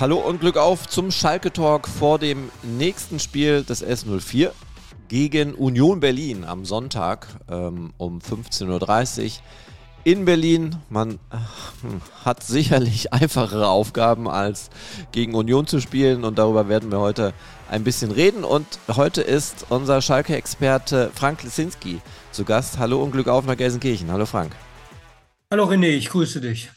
Hallo und Glück auf zum Schalke Talk vor dem nächsten Spiel des S04 gegen Union Berlin am Sonntag ähm, um 15.30 Uhr in Berlin. Man äh, hat sicherlich einfachere Aufgaben als gegen Union zu spielen und darüber werden wir heute ein bisschen reden. Und heute ist unser Schalke-Experte Frank Lesinski zu Gast. Hallo und Glück auf nach Gelsenkirchen. Hallo Frank. Hallo René, ich grüße dich.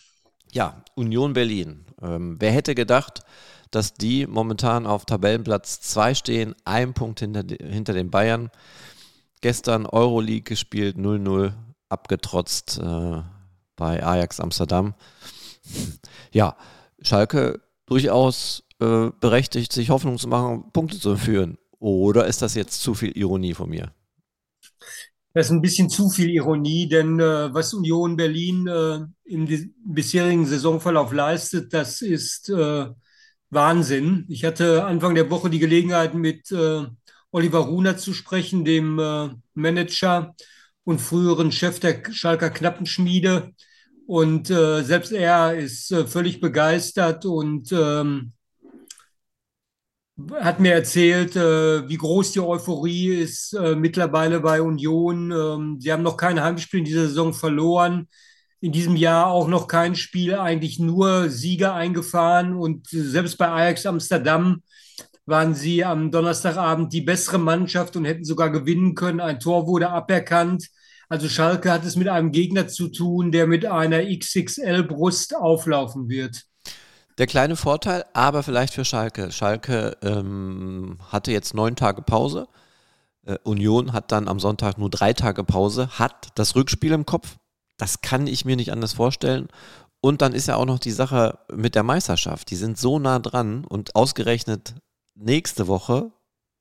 Ja, Union Berlin. Ähm, wer hätte gedacht, dass die momentan auf Tabellenplatz 2 stehen, ein Punkt hinter, hinter den Bayern. Gestern Euroleague gespielt, 0-0 abgetrotzt äh, bei Ajax Amsterdam. Ja, Schalke durchaus äh, berechtigt, sich Hoffnung zu machen, Punkte zu führen. Oder ist das jetzt zu viel Ironie von mir? Das ist ein bisschen zu viel Ironie, denn äh, was Union Berlin äh, im bisherigen Saisonverlauf leistet, das ist äh, Wahnsinn. Ich hatte Anfang der Woche die Gelegenheit, mit äh, Oliver Runer zu sprechen, dem äh, Manager und früheren Chef der Schalker Knappenschmiede. Und äh, selbst er ist völlig begeistert und ähm, hat mir erzählt, äh, wie groß die Euphorie ist äh, mittlerweile bei Union. Ähm, sie haben noch kein Heimspiel in dieser Saison verloren. In diesem Jahr auch noch kein Spiel, eigentlich nur Siege eingefahren. Und selbst bei Ajax Amsterdam waren sie am Donnerstagabend die bessere Mannschaft und hätten sogar gewinnen können. Ein Tor wurde aberkannt. Also Schalke hat es mit einem Gegner zu tun, der mit einer XXL-Brust auflaufen wird. Der kleine Vorteil, aber vielleicht für Schalke. Schalke ähm, hatte jetzt neun Tage Pause. Äh, Union hat dann am Sonntag nur drei Tage Pause, hat das Rückspiel im Kopf. Das kann ich mir nicht anders vorstellen. Und dann ist ja auch noch die Sache mit der Meisterschaft. Die sind so nah dran und ausgerechnet nächste Woche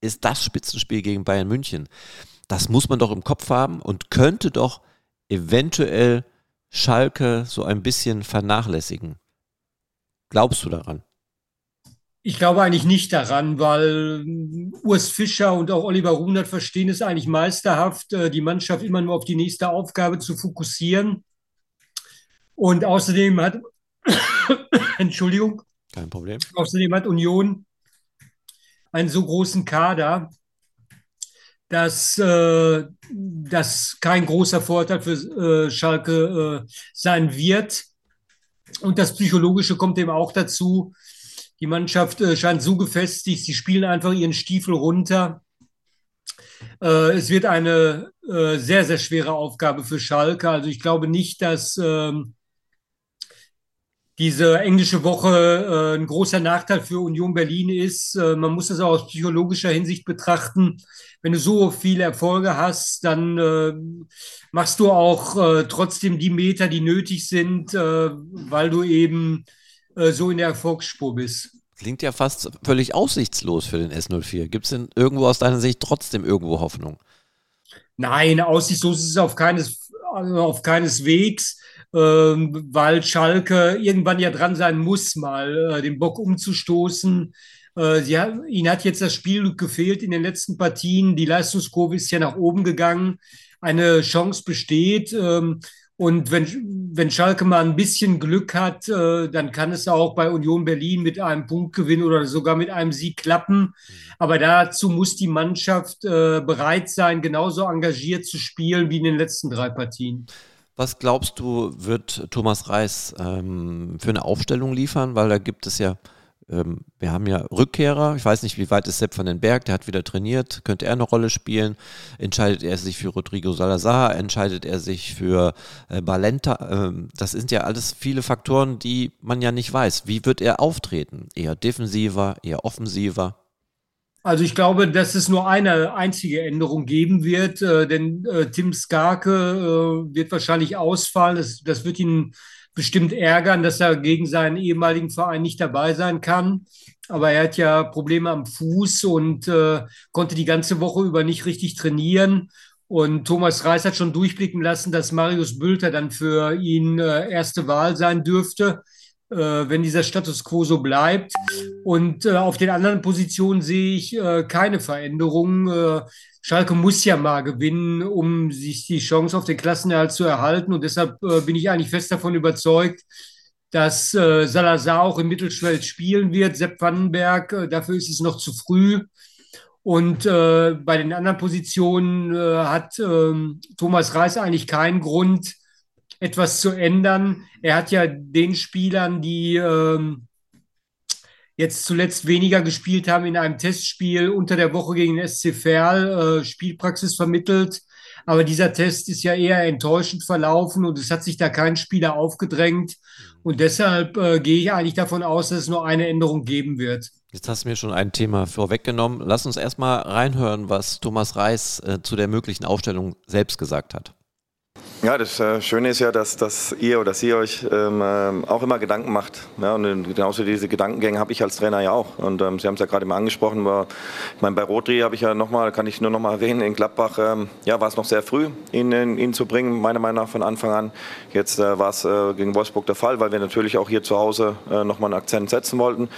ist das Spitzenspiel gegen Bayern München. Das muss man doch im Kopf haben und könnte doch eventuell Schalke so ein bisschen vernachlässigen. Glaubst du daran? Ich glaube eigentlich nicht daran, weil Urs Fischer und auch Oliver Runert verstehen es eigentlich meisterhaft, äh, die Mannschaft immer nur auf die nächste Aufgabe zu fokussieren. Und außerdem hat, Entschuldigung, kein Problem. Außerdem hat Union einen so großen Kader, dass äh, das kein großer Vorteil für äh, Schalke äh, sein wird. Und das Psychologische kommt eben auch dazu. Die Mannschaft äh, scheint so gefestigt, sie spielen einfach ihren Stiefel runter. Äh, es wird eine äh, sehr, sehr schwere Aufgabe für Schalke. Also ich glaube nicht, dass ähm, diese englische Woche äh, ein großer Nachteil für Union Berlin ist. Äh, man muss das auch aus psychologischer Hinsicht betrachten. Wenn du so viele Erfolge hast, dann äh, machst du auch äh, trotzdem die Meter, die nötig sind, äh, weil du eben äh, so in der Erfolgsspur bist. Klingt ja fast völlig aussichtslos für den S04. Gibt es denn irgendwo aus deiner Sicht trotzdem irgendwo Hoffnung? Nein, aussichtslos ist es auf keines, auf keines Wegs ähm, weil Schalke irgendwann ja dran sein muss, mal äh, den Bock umzustoßen. Äh, sie ihnen hat jetzt das Spiel gefehlt in den letzten Partien. Die Leistungskurve ist ja nach oben gegangen. Eine Chance besteht. Ähm, und wenn, wenn Schalke mal ein bisschen Glück hat, äh, dann kann es auch bei Union Berlin mit einem Punktgewinn oder sogar mit einem Sieg klappen. Aber dazu muss die Mannschaft äh, bereit sein, genauso engagiert zu spielen wie in den letzten drei Partien. Was glaubst du, wird Thomas Reis ähm, für eine Aufstellung liefern? Weil da gibt es ja, ähm, wir haben ja Rückkehrer. Ich weiß nicht, wie weit ist Sepp van den Berg, der hat wieder trainiert. Könnte er eine Rolle spielen? Entscheidet er sich für Rodrigo Salazar? Entscheidet er sich für äh, Balenta? Ähm, das sind ja alles viele Faktoren, die man ja nicht weiß. Wie wird er auftreten? Eher defensiver, eher offensiver? Also ich glaube, dass es nur eine einzige Änderung geben wird, äh, denn äh, Tim Skarke äh, wird wahrscheinlich ausfallen. Das, das wird ihn bestimmt ärgern, dass er gegen seinen ehemaligen Verein nicht dabei sein kann. Aber er hat ja Probleme am Fuß und äh, konnte die ganze Woche über nicht richtig trainieren. Und Thomas Reis hat schon durchblicken lassen, dass Marius Bülter dann für ihn äh, erste Wahl sein dürfte wenn dieser Status quo so bleibt. Und äh, auf den anderen Positionen sehe ich äh, keine Veränderungen. Äh, Schalke muss ja mal gewinnen, um sich die Chance auf den Klassenerhalt zu erhalten. Und deshalb äh, bin ich eigentlich fest davon überzeugt, dass äh, Salazar auch im Mittelfeld spielen wird. Sepp Vandenberg, äh, dafür ist es noch zu früh. Und äh, bei den anderen Positionen äh, hat ähm, Thomas Reis eigentlich keinen Grund, etwas zu ändern. Er hat ja den Spielern, die ähm, jetzt zuletzt weniger gespielt haben, in einem Testspiel unter der Woche gegen den SC Verl äh, Spielpraxis vermittelt. Aber dieser Test ist ja eher enttäuschend verlaufen und es hat sich da kein Spieler aufgedrängt. Und deshalb äh, gehe ich eigentlich davon aus, dass es nur eine Änderung geben wird. Jetzt hast du mir schon ein Thema vorweggenommen. Lass uns erstmal reinhören, was Thomas Reis äh, zu der möglichen Aufstellung selbst gesagt hat. Ja, das äh, Schöne ist ja, dass, dass ihr oder sie euch ähm, äh, auch immer Gedanken macht. Ja, und genauso diese Gedankengänge habe ich als Trainer ja auch. Und ähm, Sie haben es ja gerade mal angesprochen. War, ich meine, bei Rodri habe ich ja nochmal, kann ich nur noch mal erwähnen, in Gladbach ähm, ja, war es noch sehr früh, ihn, ihn zu bringen, meiner Meinung nach von Anfang an. Jetzt äh, war es äh, gegen Wolfsburg der Fall, weil wir natürlich auch hier zu Hause äh, nochmal einen Akzent setzen wollten.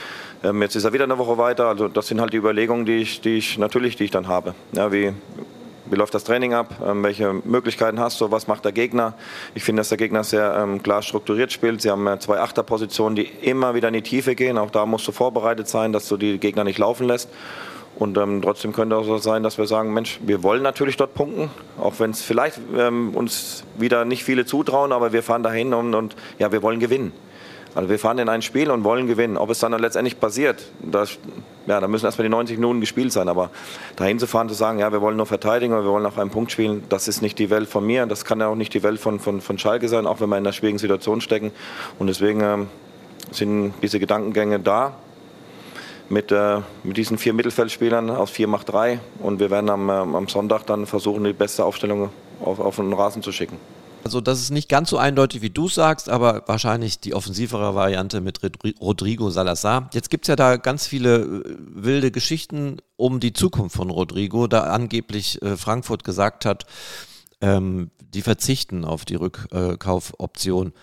Ähm, jetzt ist er wieder eine Woche weiter. Also das sind halt die Überlegungen, die ich, die ich natürlich, die ich dann habe. Ja, wie, wie läuft das Training ab? Ähm, welche Möglichkeiten hast du? Was macht der Gegner? Ich finde, dass der Gegner sehr ähm, klar strukturiert spielt. Sie haben äh, zwei Achterpositionen, die immer wieder in die Tiefe gehen. Auch da musst du vorbereitet sein, dass du die Gegner nicht laufen lässt. Und ähm, trotzdem könnte auch so sein, dass wir sagen, Mensch, wir wollen natürlich dort punkten, auch wenn es vielleicht ähm, uns wieder nicht viele zutrauen, aber wir fahren dahin und, und ja, wir wollen gewinnen. Also wir fahren in ein Spiel und wollen gewinnen. Ob es dann, letztendlich passiert, das, ja, da müssen erstmal die 90 Minuten gespielt sein. Aber dahin zu fahren, zu sagen, ja, wir wollen nur verteidigen oder wir wollen auf einen Punkt spielen, das ist nicht die Welt von mir. Das kann ja auch nicht die Welt von, von, von Schalke sein, auch wenn wir in einer schwierigen Situation stecken. Und deswegen ähm, sind diese Gedankengänge da. Mit, äh, mit diesen vier Mittelfeldspielern aus 4 macht 3 und wir werden am, äh, am Sonntag dann versuchen, die beste Aufstellung auf, auf den Rasen zu schicken. Also das ist nicht ganz so eindeutig, wie du sagst, aber wahrscheinlich die offensivere Variante mit Rodrigo Salazar. Jetzt gibt es ja da ganz viele äh, wilde Geschichten um die Zukunft von Rodrigo, da angeblich äh, Frankfurt gesagt hat, ähm, die verzichten auf die Rückkaufoption.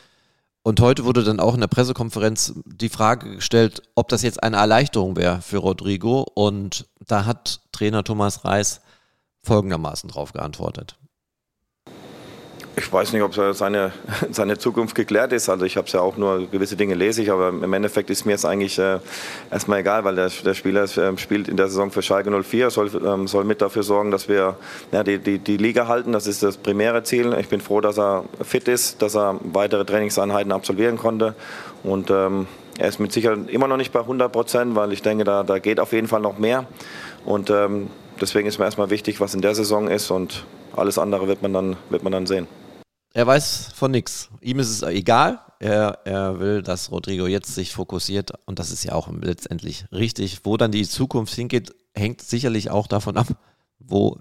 Und heute wurde dann auch in der Pressekonferenz die Frage gestellt, ob das jetzt eine Erleichterung wäre für Rodrigo. Und da hat Trainer Thomas Reis folgendermaßen darauf geantwortet. Ich weiß nicht, ob seine, seine Zukunft geklärt ist. Also ich habe es ja auch nur gewisse Dinge lese ich, aber im Endeffekt ist mir es eigentlich äh, erstmal egal, weil der, der Spieler äh, spielt in der Saison für Schalke 04, soll, ähm, soll mit dafür sorgen, dass wir ja, die, die, die Liga halten. Das ist das primäre Ziel. Ich bin froh, dass er fit ist, dass er weitere Trainingseinheiten absolvieren konnte und ähm, er ist mit Sicherheit immer noch nicht bei 100 Prozent, weil ich denke, da, da geht auf jeden Fall noch mehr. Und ähm, deswegen ist mir erstmal wichtig, was in der Saison ist und alles andere wird man dann, wird man dann sehen. Er weiß von nichts. Ihm ist es egal. Er, er will, dass Rodrigo jetzt sich fokussiert und das ist ja auch letztendlich richtig. Wo dann die Zukunft hingeht, hängt sicherlich auch davon ab, wo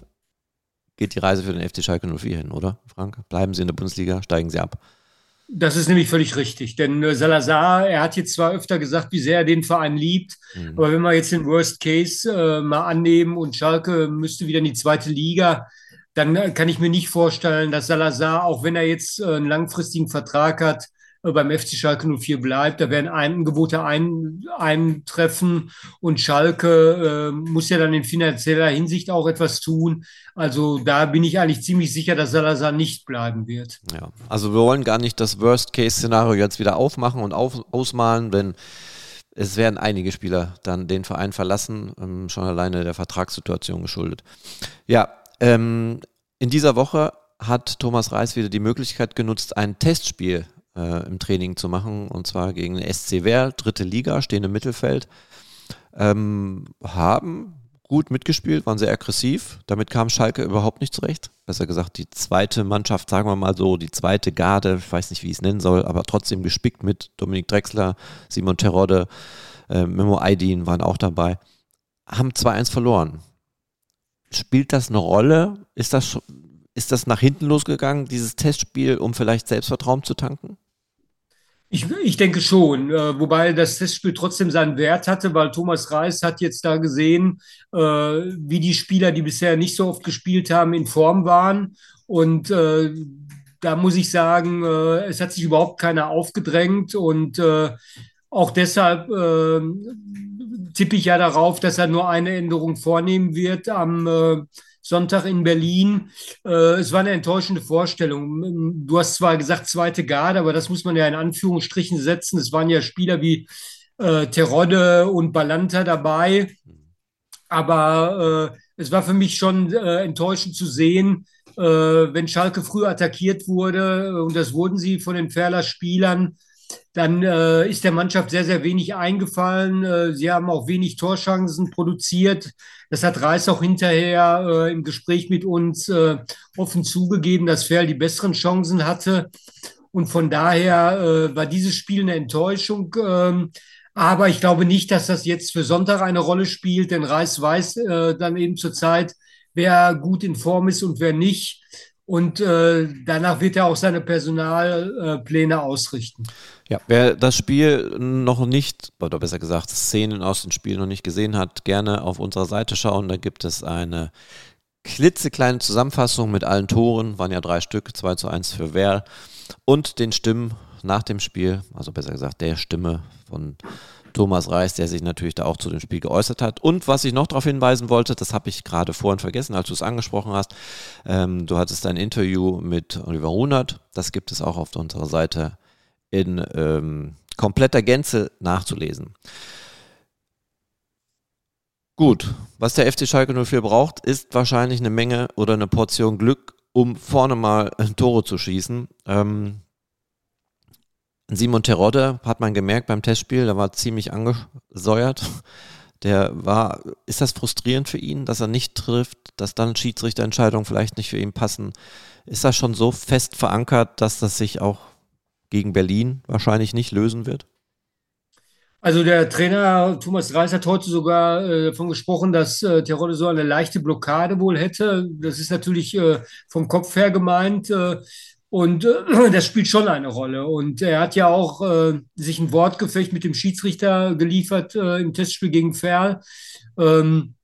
geht die Reise für den FC Schalke 04 hin, oder Frank? Bleiben Sie in der Bundesliga, steigen Sie ab. Das ist nämlich völlig richtig, denn äh, Salazar, er hat jetzt zwar öfter gesagt, wie sehr er den Verein liebt, mhm. aber wenn wir jetzt den Worst Case äh, mal annehmen und Schalke müsste wieder in die zweite Liga, dann äh, kann ich mir nicht vorstellen, dass Salazar, auch wenn er jetzt äh, einen langfristigen Vertrag hat, äh, beim FC Schalke 04 bleibt. Da werden Angebote ein, eintreffen und Schalke äh, muss ja dann in finanzieller Hinsicht auch etwas tun. Also da bin ich eigentlich ziemlich sicher, dass Salazar nicht bleiben wird. Ja, also wir wollen gar nicht das Worst-Case-Szenario jetzt wieder aufmachen und auf, ausmalen, denn es werden einige Spieler dann den Verein verlassen, ähm, schon alleine der Vertragssituation geschuldet. Ja, ähm, in dieser Woche hat Thomas Reis wieder die Möglichkeit genutzt, ein Testspiel äh, im Training zu machen, und zwar gegen den SC Wehr, dritte Liga, stehen im Mittelfeld. Ähm, haben gut mitgespielt, waren sehr aggressiv. Damit kam Schalke überhaupt nicht zurecht. Besser gesagt, die zweite Mannschaft, sagen wir mal so, die zweite Garde, ich weiß nicht, wie ich es nennen soll, aber trotzdem gespickt mit Dominik Drexler, Simon Terodde, äh, Memo Aydin waren auch dabei. Haben 2-1 verloren. Spielt das eine Rolle? Ist das, ist das nach hinten losgegangen, dieses Testspiel, um vielleicht Selbstvertrauen zu tanken? Ich, ich denke schon, äh, wobei das Testspiel trotzdem seinen Wert hatte, weil Thomas Reis hat jetzt da gesehen, äh, wie die Spieler, die bisher nicht so oft gespielt haben, in Form waren. Und äh, da muss ich sagen, äh, es hat sich überhaupt keiner aufgedrängt und äh, auch deshalb äh, tippe ich ja darauf, dass er nur eine Änderung vornehmen wird am äh, Sonntag in Berlin. Äh, es war eine enttäuschende Vorstellung. Du hast zwar gesagt zweite Garde, aber das muss man ja in Anführungsstrichen setzen. Es waren ja Spieler wie äh, Terodde und Balanta dabei. Aber äh, es war für mich schon äh, enttäuschend zu sehen, äh, wenn Schalke früh attackiert wurde, und das wurden sie von den Ferler Spielern, dann äh, ist der Mannschaft sehr, sehr wenig eingefallen. Äh, sie haben auch wenig Torschancen produziert. Das hat Reis auch hinterher äh, im Gespräch mit uns äh, offen zugegeben, dass Ferl die besseren Chancen hatte. Und von daher äh, war dieses Spiel eine Enttäuschung. Ähm, aber ich glaube nicht, dass das jetzt für Sonntag eine Rolle spielt, denn Reis weiß äh, dann eben zurzeit, wer gut in Form ist und wer nicht. Und äh, danach wird er auch seine Personalpläne ausrichten. Ja, wer das Spiel noch nicht, oder besser gesagt, Szenen aus dem Spiel noch nicht gesehen hat, gerne auf unserer Seite schauen. Da gibt es eine klitzekleine Zusammenfassung mit allen Toren, waren ja drei Stück, 2 zu 1 für Werl und den Stimmen nach dem Spiel, also besser gesagt der Stimme von Thomas Reis, der sich natürlich da auch zu dem Spiel geäußert hat. Und was ich noch darauf hinweisen wollte, das habe ich gerade vorhin vergessen, als du es angesprochen hast. Ähm, du hattest ein Interview mit Oliver Runert. Das gibt es auch auf unserer Seite in ähm, kompletter Gänze nachzulesen. Gut, was der FC Schalke 04 braucht, ist wahrscheinlich eine Menge oder eine Portion Glück, um vorne mal Tore zu schießen. Ähm, Simon Terodde hat man gemerkt beim Testspiel, der war ziemlich angesäuert. Der war, ist das frustrierend für ihn, dass er nicht trifft, dass dann Schiedsrichterentscheidungen vielleicht nicht für ihn passen? Ist das schon so fest verankert, dass das sich auch gegen Berlin wahrscheinlich nicht lösen wird? Also der Trainer Thomas Reis hat heute sogar äh, davon gesprochen, dass äh, Terodde so eine leichte Blockade wohl hätte. Das ist natürlich äh, vom Kopf her gemeint. Äh, und äh, das spielt schon eine Rolle. Und er hat ja auch äh, sich ein Wortgefecht mit dem Schiedsrichter geliefert äh, im Testspiel gegen Ferl. Ähm,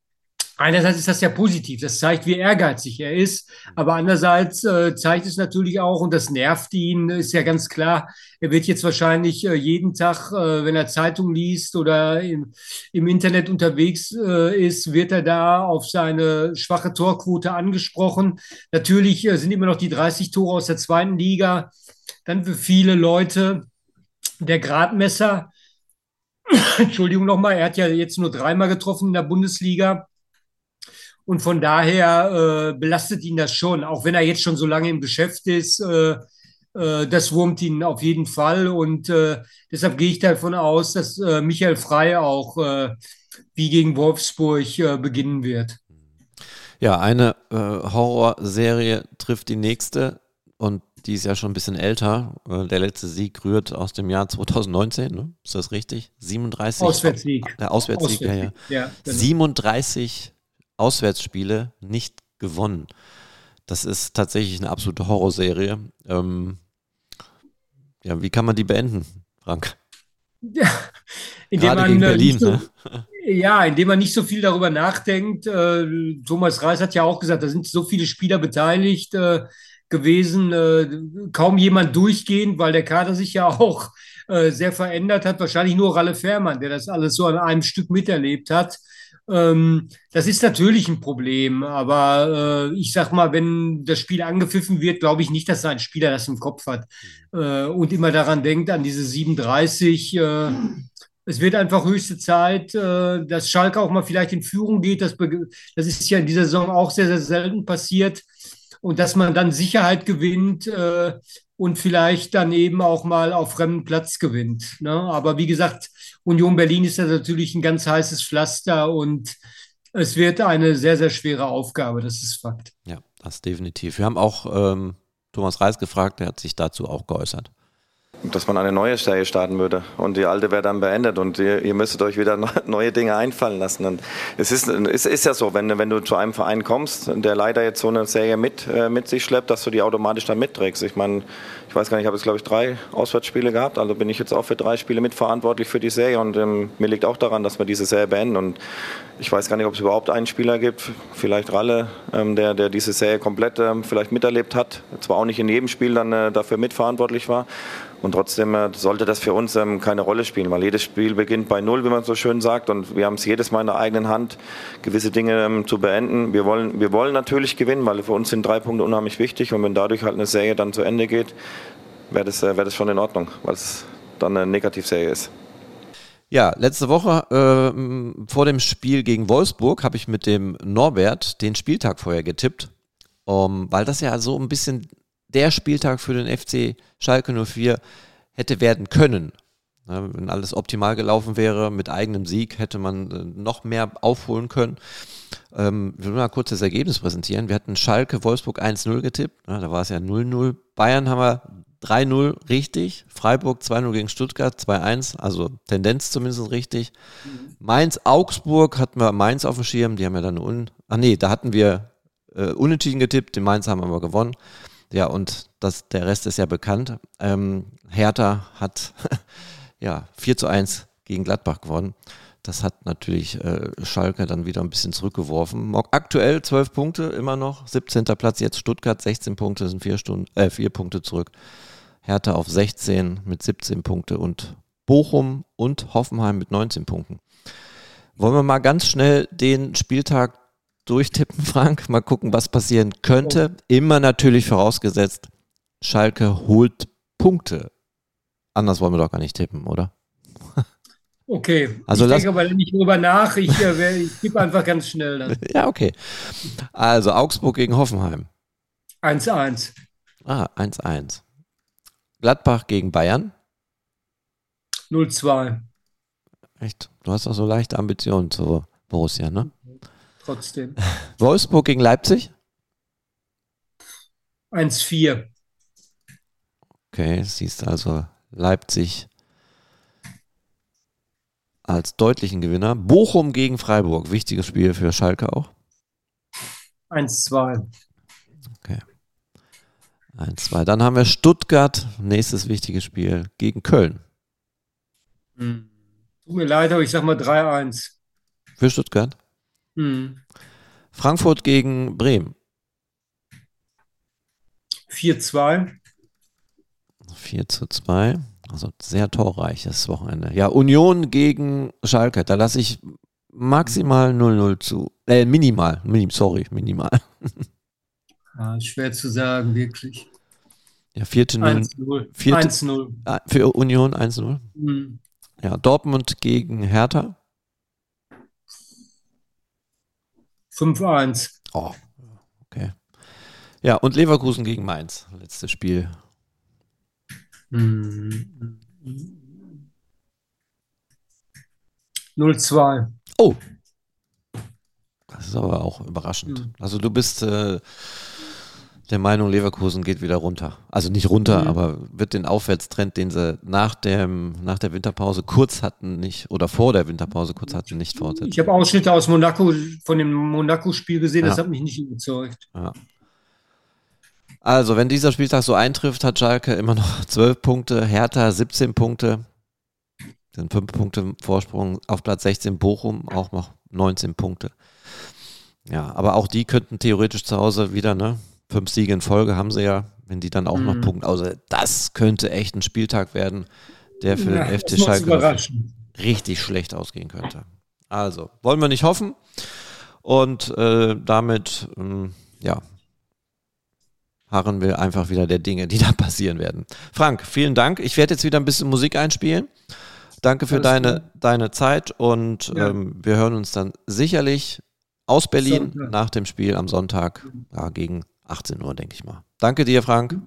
einerseits ist das ja positiv, das zeigt, wie ehrgeizig er ist, aber andererseits äh, zeigt es natürlich auch, und das nervt ihn, ist ja ganz klar, er wird jetzt wahrscheinlich äh, jeden Tag, äh, wenn er Zeitung liest oder im, im Internet unterwegs äh, ist, wird er da auf seine schwache Torquote angesprochen. Natürlich äh, sind immer noch die 30 Tore aus der zweiten Liga, dann für viele Leute der Gradmesser. Entschuldigung nochmal, er hat ja jetzt nur dreimal getroffen in der Bundesliga. Und von daher äh, belastet ihn das schon, auch wenn er jetzt schon so lange im Geschäft ist. Äh, äh, das wurmt ihn auf jeden Fall. Und äh, deshalb gehe ich davon aus, dass äh, Michael Frey auch wie gegen Wolfsburg beginnen wird. Ja, eine Horrorserie trifft die nächste und die ist ja schon ein bisschen älter. Der letzte Sieg rührt aus dem Jahr 2019, ne? ist das richtig? 37? Auswärtssieg. Der Auswärtssieg, Auswärtssieg. ja, ja. ja genau. 37 Auswärtsspiele nicht gewonnen. Das ist tatsächlich eine absolute Horrorserie. Ähm, ja, wie kann man die beenden, Frank? Ja, indem Gerade man gegen äh, Berlin, so, ne? ja, indem man nicht so viel darüber nachdenkt. Äh, Thomas Reis hat ja auch gesagt, da sind so viele Spieler beteiligt äh, gewesen, äh, kaum jemand durchgehend, weil der Kader sich ja auch äh, sehr verändert hat. Wahrscheinlich nur Ralle Fährmann, der das alles so an einem Stück miterlebt hat. Ähm, das ist natürlich ein Problem, aber äh, ich sag mal, wenn das Spiel angepfiffen wird, glaube ich nicht, dass ein Spieler das im Kopf hat äh, und immer daran denkt, an diese 37. Äh, es wird einfach höchste Zeit, äh, dass Schalke auch mal vielleicht in Führung geht. Das, das ist ja in dieser Saison auch sehr, sehr selten passiert. Und dass man dann Sicherheit gewinnt äh, und vielleicht dann eben auch mal auf fremden Platz gewinnt. Ne? Aber wie gesagt, Union Berlin ist ja natürlich ein ganz heißes Pflaster und es wird eine sehr, sehr schwere Aufgabe, das ist Fakt. Ja, das definitiv. Wir haben auch ähm, Thomas Reis gefragt, der hat sich dazu auch geäußert dass man eine neue Serie starten würde. Und die alte wäre dann beendet und ihr, ihr müsstet euch wieder neue Dinge einfallen lassen. Und es ist, es ist ja so, wenn, wenn du zu einem Verein kommst, der leider jetzt so eine Serie mit, äh, mit sich schleppt, dass du die automatisch dann mitträgst. Ich meine, ich weiß gar nicht, ich habe jetzt glaube ich drei Auswärtsspiele gehabt, also bin ich jetzt auch für drei Spiele mitverantwortlich für die Serie. Und ähm, mir liegt auch daran, dass wir diese Serie beenden. Und ich weiß gar nicht, ob es überhaupt einen Spieler gibt, vielleicht Ralle, ähm, der, der diese Serie komplett ähm, vielleicht miterlebt hat, zwar auch nicht in jedem Spiel dann äh, dafür mitverantwortlich war Und trotzdem äh, sollte das für uns ähm, keine Rolle spielen, weil jedes Spiel beginnt bei Null, wie man so schön sagt. Und wir haben es jedes Mal in der eigenen Hand, gewisse Dinge ähm, zu beenden. Wir wollen, wir wollen natürlich gewinnen, weil für uns sind drei Punkte unheimlich wichtig. Und wenn dadurch halt eine Serie dann zu Ende geht, wäre das, äh, wär das schon in Ordnung, weil es dann eine Negativserie ist. Ja, letzte Woche äh, vor dem Spiel gegen Wolfsburg habe ich mit dem Norbert den Spieltag vorher getippt, um, weil das ja so ein bisschen der Spieltag für den FC Schalke 04 hätte werden können. Wenn alles optimal gelaufen wäre, mit eigenem Sieg hätte man äh, noch mehr aufholen können. Ähm, wir wollen mal kurz das Ergebnis präsentieren. Wir hatten Schalke Wolfsburg 1-0 getippt. Da war es ja 0-0. Bayern haben wir 3-0 richtig. Freiburg 2-0 gegen Stuttgart 2-1, also Tendenz zumindest richtig. Mainz, Augsburg hatten wir Mainz auf dem Schirm. Die haben ja dann un. Ach nee, da hatten wir äh, unentschieden getippt. Die Mainz haben aber gewonnen. Ja, und das, der Rest ist ja bekannt. Ähm, Hertha hat ja 4 zu 1 gegen Gladbach gewonnen. Das hat natürlich äh, Schalke dann wieder ein bisschen zurückgeworfen. Aktuell 12 Punkte immer noch, 17. Platz jetzt Stuttgart, 16 Punkte sind vier, Stunden, äh, vier Punkte zurück. Hertha auf 16 mit 17 Punkte und Bochum und Hoffenheim mit 19 Punkten. Wollen wir mal ganz schnell den Spieltag durchtippen, Frank. Mal gucken, was passieren könnte. Immer natürlich vorausgesetzt, Schalke holt Punkte. Anders wollen wir doch gar nicht tippen, oder? Okay, also ich denke aber nicht drüber nach. Ich, äh, ich tippe einfach ganz schnell. Dann. ja, okay. Also Augsburg gegen Hoffenheim. 1-1. Ah, 1-1. Gladbach gegen Bayern. 0-2. Echt? Du hast doch so leichte Ambitionen zu Borussia, ne? Trotzdem. Wolfsburg gegen Leipzig? 1-4. Okay, siehst also Leipzig als deutlichen Gewinner. Bochum gegen Freiburg, wichtiges Spiel für Schalke auch. 1-2. Okay. 1-2. Dann haben wir Stuttgart, nächstes wichtiges Spiel gegen Köln. Hm. Tut mir leid, aber ich sag mal 3-1. Für Stuttgart? Hm. Frankfurt gegen Bremen. 4-2. 4 zu 2. Also sehr torreiches Wochenende. Ja, Union gegen Schalke. Da lasse ich maximal 0-0 zu. Äh, minimal. Minim, sorry, minimal. Ja, schwer zu sagen, wirklich. Ja, vierte 0. 1-0. Ah, für Union 1-0. Mhm. Ja, Dortmund gegen Hertha. 5-1. Oh, okay. Ja, und Leverkusen gegen Mainz, letztes Spiel. Hm. 0-2. Oh. Das ist aber auch überraschend. Mhm. Also du bist äh, der Meinung, Leverkusen geht wieder runter. Also nicht runter, mhm. aber wird den Aufwärtstrend, den sie nach, dem, nach der Winterpause kurz hatten, nicht, oder vor der Winterpause kurz hatten, nicht fortsetzen. Ich habe Ausschnitte aus Monaco, von dem Monaco-Spiel gesehen, ja. das hat mich nicht überzeugt. Ja. Also, wenn dieser Spieltag so eintrifft, hat Schalke immer noch 12 Punkte, Hertha 17 Punkte, sind 5 Punkte Vorsprung auf Platz 16, Bochum auch noch 19 Punkte. Ja, aber auch die könnten theoretisch zu Hause wieder, ne? Fünf Siege in Folge haben sie ja, wenn die dann auch mhm. noch punkten. Also das könnte echt ein Spieltag werden, der für ja, den FC Schalke richtig schlecht ausgehen könnte. Also, wollen wir nicht hoffen. Und äh, damit, ähm, ja, harren wir einfach wieder der Dinge, die da passieren werden. Frank, vielen Dank. Ich werde jetzt wieder ein bisschen Musik einspielen. Danke für deine, deine Zeit und ja. ähm, wir hören uns dann sicherlich aus Berlin Sonntag. nach dem Spiel am Sonntag ja, gegen 18 Uhr, denke ich mal. Danke dir, Frank.